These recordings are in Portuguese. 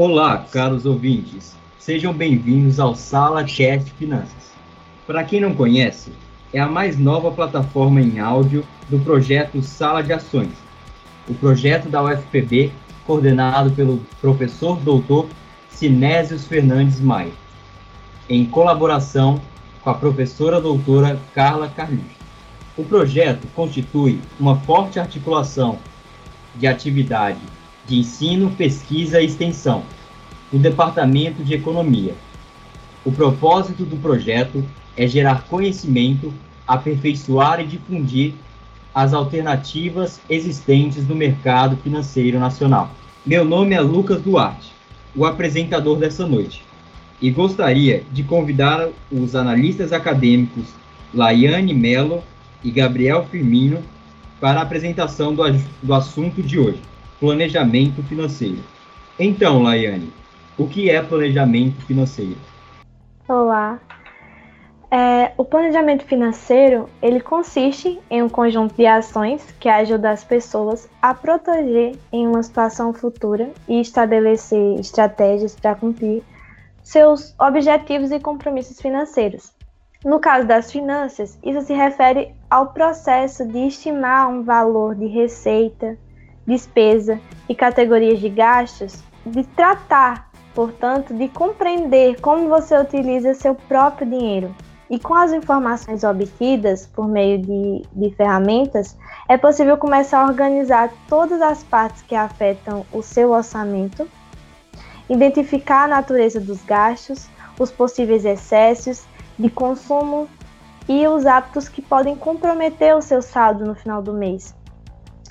Olá, caros ouvintes. Sejam bem-vindos ao Sala Cast Finanças. Para quem não conhece, é a mais nova plataforma em áudio do projeto Sala de Ações, o projeto da UFPB coordenado pelo professor doutor Sinésios Fernandes Maia, em colaboração com a professora doutora Carla Carlucci. O projeto constitui uma forte articulação de atividade de ensino, pesquisa e extensão do Departamento de Economia. O propósito do projeto é gerar conhecimento, aperfeiçoar e difundir as alternativas existentes no mercado financeiro nacional. Meu nome é Lucas Duarte, o apresentador dessa noite, e gostaria de convidar os analistas acadêmicos Laiane Mello e Gabriel Firmino para a apresentação do, do assunto de hoje, planejamento financeiro. Então, Laiane, o que é planejamento financeiro? Olá. É, o planejamento financeiro ele consiste em um conjunto de ações que ajudam as pessoas a proteger em uma situação futura e estabelecer estratégias para cumprir seus objetivos e compromissos financeiros. No caso das finanças, isso se refere ao processo de estimar um valor de receita, despesa e categorias de gastos, de tratar, portanto, de compreender como você utiliza seu próprio dinheiro. E com as informações obtidas por meio de, de ferramentas, é possível começar a organizar todas as partes que afetam o seu orçamento, identificar a natureza dos gastos, os possíveis excessos de consumo e os hábitos que podem comprometer o seu saldo no final do mês.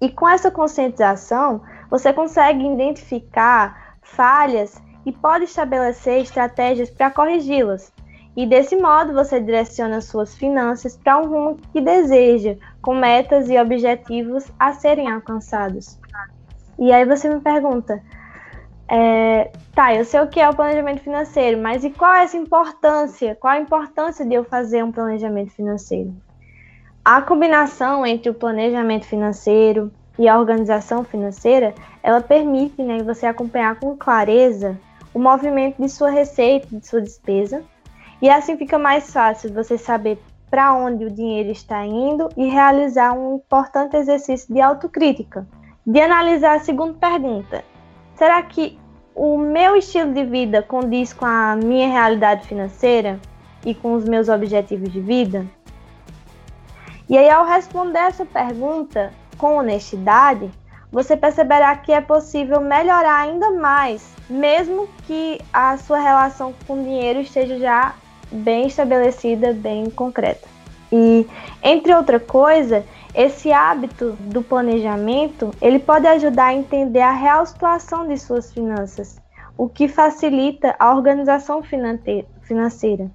E com essa conscientização, você consegue identificar falhas e pode estabelecer estratégias para corrigi-las. E desse modo, você direciona suas finanças para um rumo que deseja, com metas e objetivos a serem alcançados. E aí você me pergunta, é, tá, eu sei o que é o planejamento financeiro, mas e qual é essa importância? Qual a importância de eu fazer um planejamento financeiro? A combinação entre o planejamento financeiro e a organização financeira, ela permite né, você acompanhar com clareza o movimento de sua receita, de sua despesa, e assim fica mais fácil você saber para onde o dinheiro está indo e realizar um importante exercício de autocrítica. De analisar a segunda pergunta: será que o meu estilo de vida condiz com a minha realidade financeira e com os meus objetivos de vida? E aí, ao responder essa pergunta com honestidade, você perceberá que é possível melhorar ainda mais, mesmo que a sua relação com o dinheiro esteja já bem estabelecida, bem concreta. E, entre outra coisa, esse hábito do planejamento, ele pode ajudar a entender a real situação de suas finanças, o que facilita a organização financeira.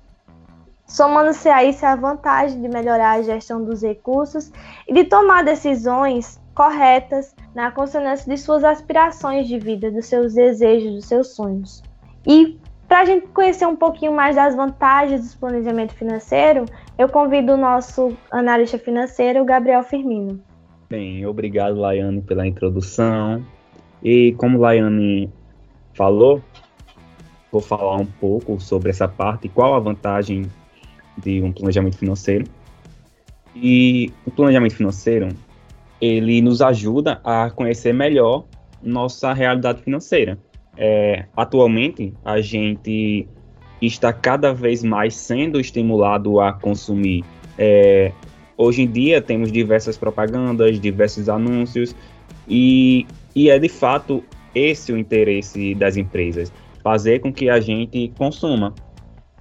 Somando-se a isso a vantagem de melhorar a gestão dos recursos e de tomar decisões corretas na consonância de suas aspirações de vida, dos seus desejos, dos seus sonhos. E para a gente conhecer um pouquinho mais das vantagens do planejamento financeiro, eu convido o nosso analista financeiro, Gabriel Firmino. Bem, obrigado, Laiane, pela introdução. E como Laiane falou, vou falar um pouco sobre essa parte, qual a vantagem de um planejamento financeiro. E o planejamento financeiro, ele nos ajuda a conhecer melhor nossa realidade financeira é, atualmente a gente está cada vez mais sendo estimulado a consumir. É, hoje em dia temos diversas propagandas, diversos anúncios e, e é de fato esse o interesse das empresas, fazer com que a gente consuma.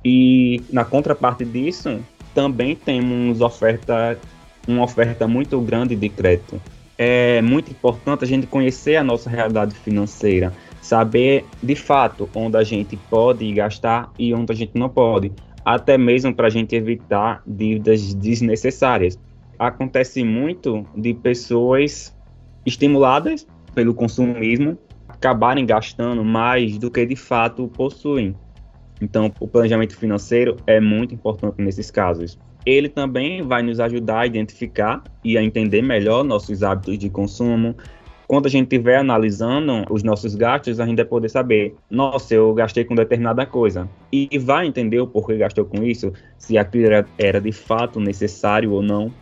E na contraparte disso, também temos oferta, uma oferta muito grande de crédito. É muito importante a gente conhecer a nossa realidade financeira, saber de fato onde a gente pode gastar e onde a gente não pode, até mesmo para a gente evitar dívidas desnecessárias. Acontece muito de pessoas estimuladas pelo consumismo acabarem gastando mais do que de fato possuem. Então, o planejamento financeiro é muito importante nesses casos. Ele também vai nos ajudar a identificar e a entender melhor nossos hábitos de consumo, quando a gente estiver analisando os nossos gastos, a gente vai poder saber, nossa, eu gastei com determinada coisa. E vai entender o porquê gastou com isso, se aquilo era, era de fato necessário ou não.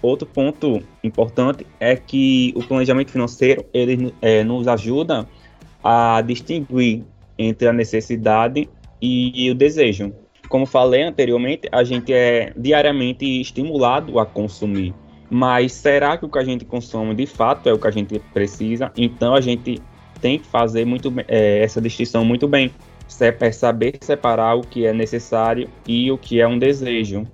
Outro ponto importante é que o planejamento financeiro ele é, nos ajuda a distinguir entre a necessidade e o desejo. Como falei anteriormente, a gente é diariamente estimulado a consumir. Mas será que o que a gente consome de fato é o que a gente precisa? Então a gente tem que fazer muito é, essa distinção muito bem. É saber separar o que é necessário e o que é um desejo.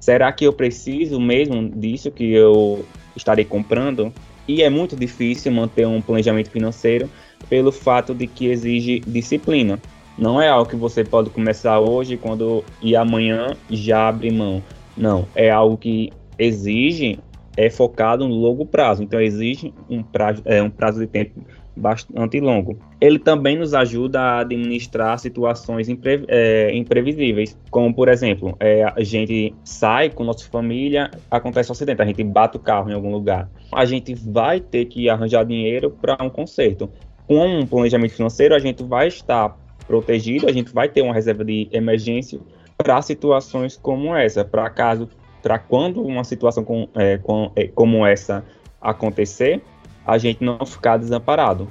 Será que eu preciso mesmo disso que eu estarei comprando? E é muito difícil manter um planejamento financeiro pelo fato de que exige disciplina. Não é algo que você pode começar hoje quando e amanhã já abre mão. Não, é algo que exige é focado no longo prazo, então exige um prazo, é, um prazo de tempo bastante longo. Ele também nos ajuda a administrar situações impre, é, imprevisíveis, como por exemplo, é, a gente sai com nossa família, acontece um acidente, a gente bate o carro em algum lugar, a gente vai ter que arranjar dinheiro para um conserto. Com um planejamento financeiro, a gente vai estar protegido, a gente vai ter uma reserva de emergência para situações como essa, para caso para quando uma situação com, é, com, é, como essa acontecer, a gente não ficar desamparado.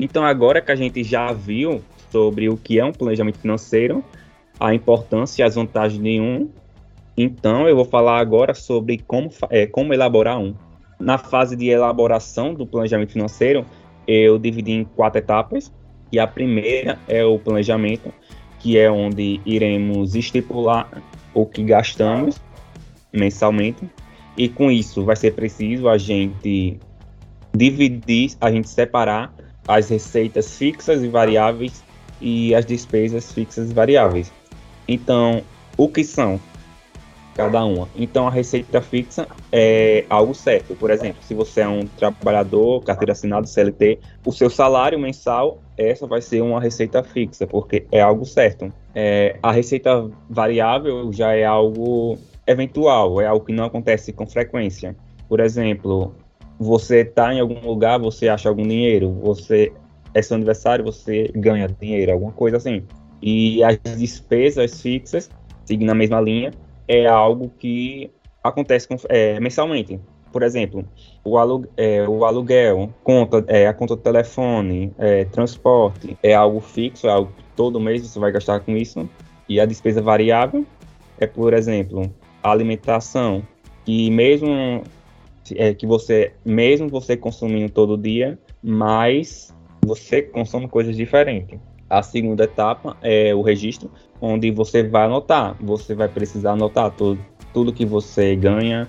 Então, agora que a gente já viu sobre o que é um planejamento financeiro, a importância e as vantagens de um, então eu vou falar agora sobre como, é, como elaborar um. Na fase de elaboração do planejamento financeiro, eu dividi em quatro etapas, e a primeira é o planejamento, que é onde iremos estipular o que gastamos mensalmente. E com isso vai ser preciso a gente dividir, a gente separar as receitas fixas e variáveis e as despesas fixas e variáveis. Então, o que são cada uma? Então, a receita fixa é algo certo. Por exemplo, se você é um trabalhador, carteira assinada, CLT, o seu salário mensal, essa vai ser uma receita fixa, porque é algo certo. É, a receita variável já é algo eventual, é algo que não acontece com frequência. Por exemplo, você está em algum lugar, você acha algum dinheiro, você é seu aniversário, você ganha dinheiro, alguma coisa assim. E as despesas fixas, seguindo a mesma linha, é algo que acontece com, é, mensalmente. Por exemplo, o, alu é, o aluguel, conta, é, a conta do telefone, é, transporte, é algo fixo, é algo que todo mês você vai gastar com isso. E a despesa variável é, por exemplo, alimentação, que mesmo é, que você, mesmo você consumindo todo dia, mas você consome coisas diferentes. A segunda etapa é o registro, onde você vai anotar. Você vai precisar anotar tudo, tudo que você ganha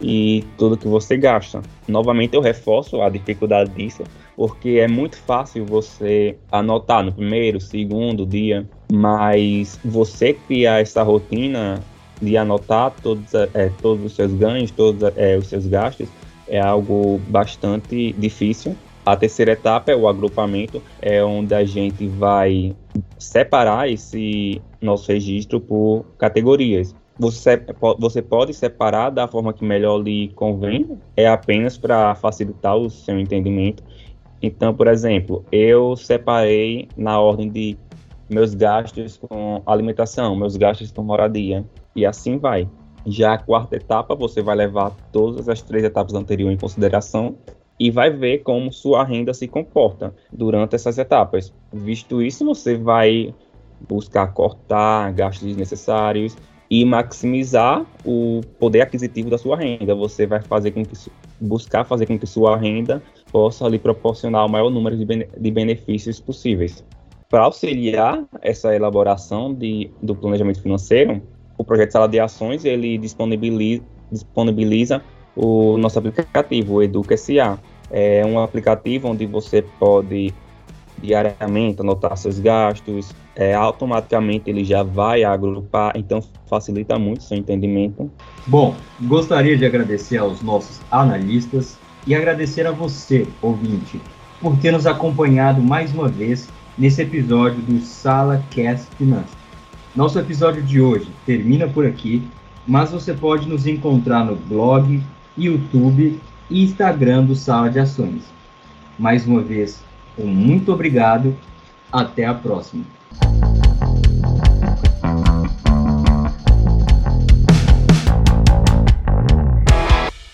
e tudo que você gasta. Novamente eu reforço a dificuldade disso, porque é muito fácil você anotar no primeiro, segundo dia, mas você criar essa rotina de anotar todos, é, todos os seus ganhos, todos é, os seus gastos, é algo bastante difícil. A terceira etapa é o agrupamento, é onde a gente vai separar esse nosso registro por categorias. Você, você pode separar da forma que melhor lhe convém, é apenas para facilitar o seu entendimento. Então, por exemplo, eu separei na ordem de meus gastos com alimentação, meus gastos com moradia, e assim vai. Já a quarta etapa, você vai levar todas as três etapas anteriores em consideração e vai ver como sua renda se comporta durante essas etapas. Visto isso, você vai buscar cortar gastos desnecessários e maximizar o poder aquisitivo da sua renda. Você vai fazer com que buscar fazer com que sua renda possa lhe proporcionar o maior número de, de benefícios possíveis. Para auxiliar essa elaboração de, do planejamento financeiro, o projeto Sala de Ações ele disponibiliza, disponibiliza o nosso aplicativo, o Educa SA. É um aplicativo onde você pode diariamente anotar seus gastos, é, automaticamente ele já vai agrupar, então facilita muito seu entendimento. Bom, gostaria de agradecer aos nossos analistas e agradecer a você, ouvinte, por ter nos acompanhado mais uma vez nesse episódio do Sala Cast Finanças. Nosso episódio de hoje termina por aqui, mas você pode nos encontrar no blog, YouTube e Instagram do Sala de Ações. Mais uma vez, um muito obrigado. Até a próxima.